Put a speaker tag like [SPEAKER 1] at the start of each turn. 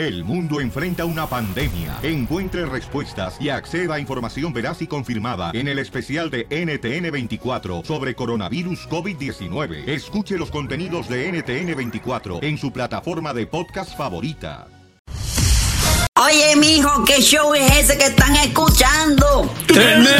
[SPEAKER 1] El mundo enfrenta una pandemia. Encuentre respuestas y acceda a información veraz y confirmada en el especial de NTN24 sobre coronavirus COVID-19. Escuche los contenidos de NTN24 en su plataforma de podcast favorita.
[SPEAKER 2] Oye, mijo, ¿qué show es ese que están escuchando?
[SPEAKER 3] ¡Tremenda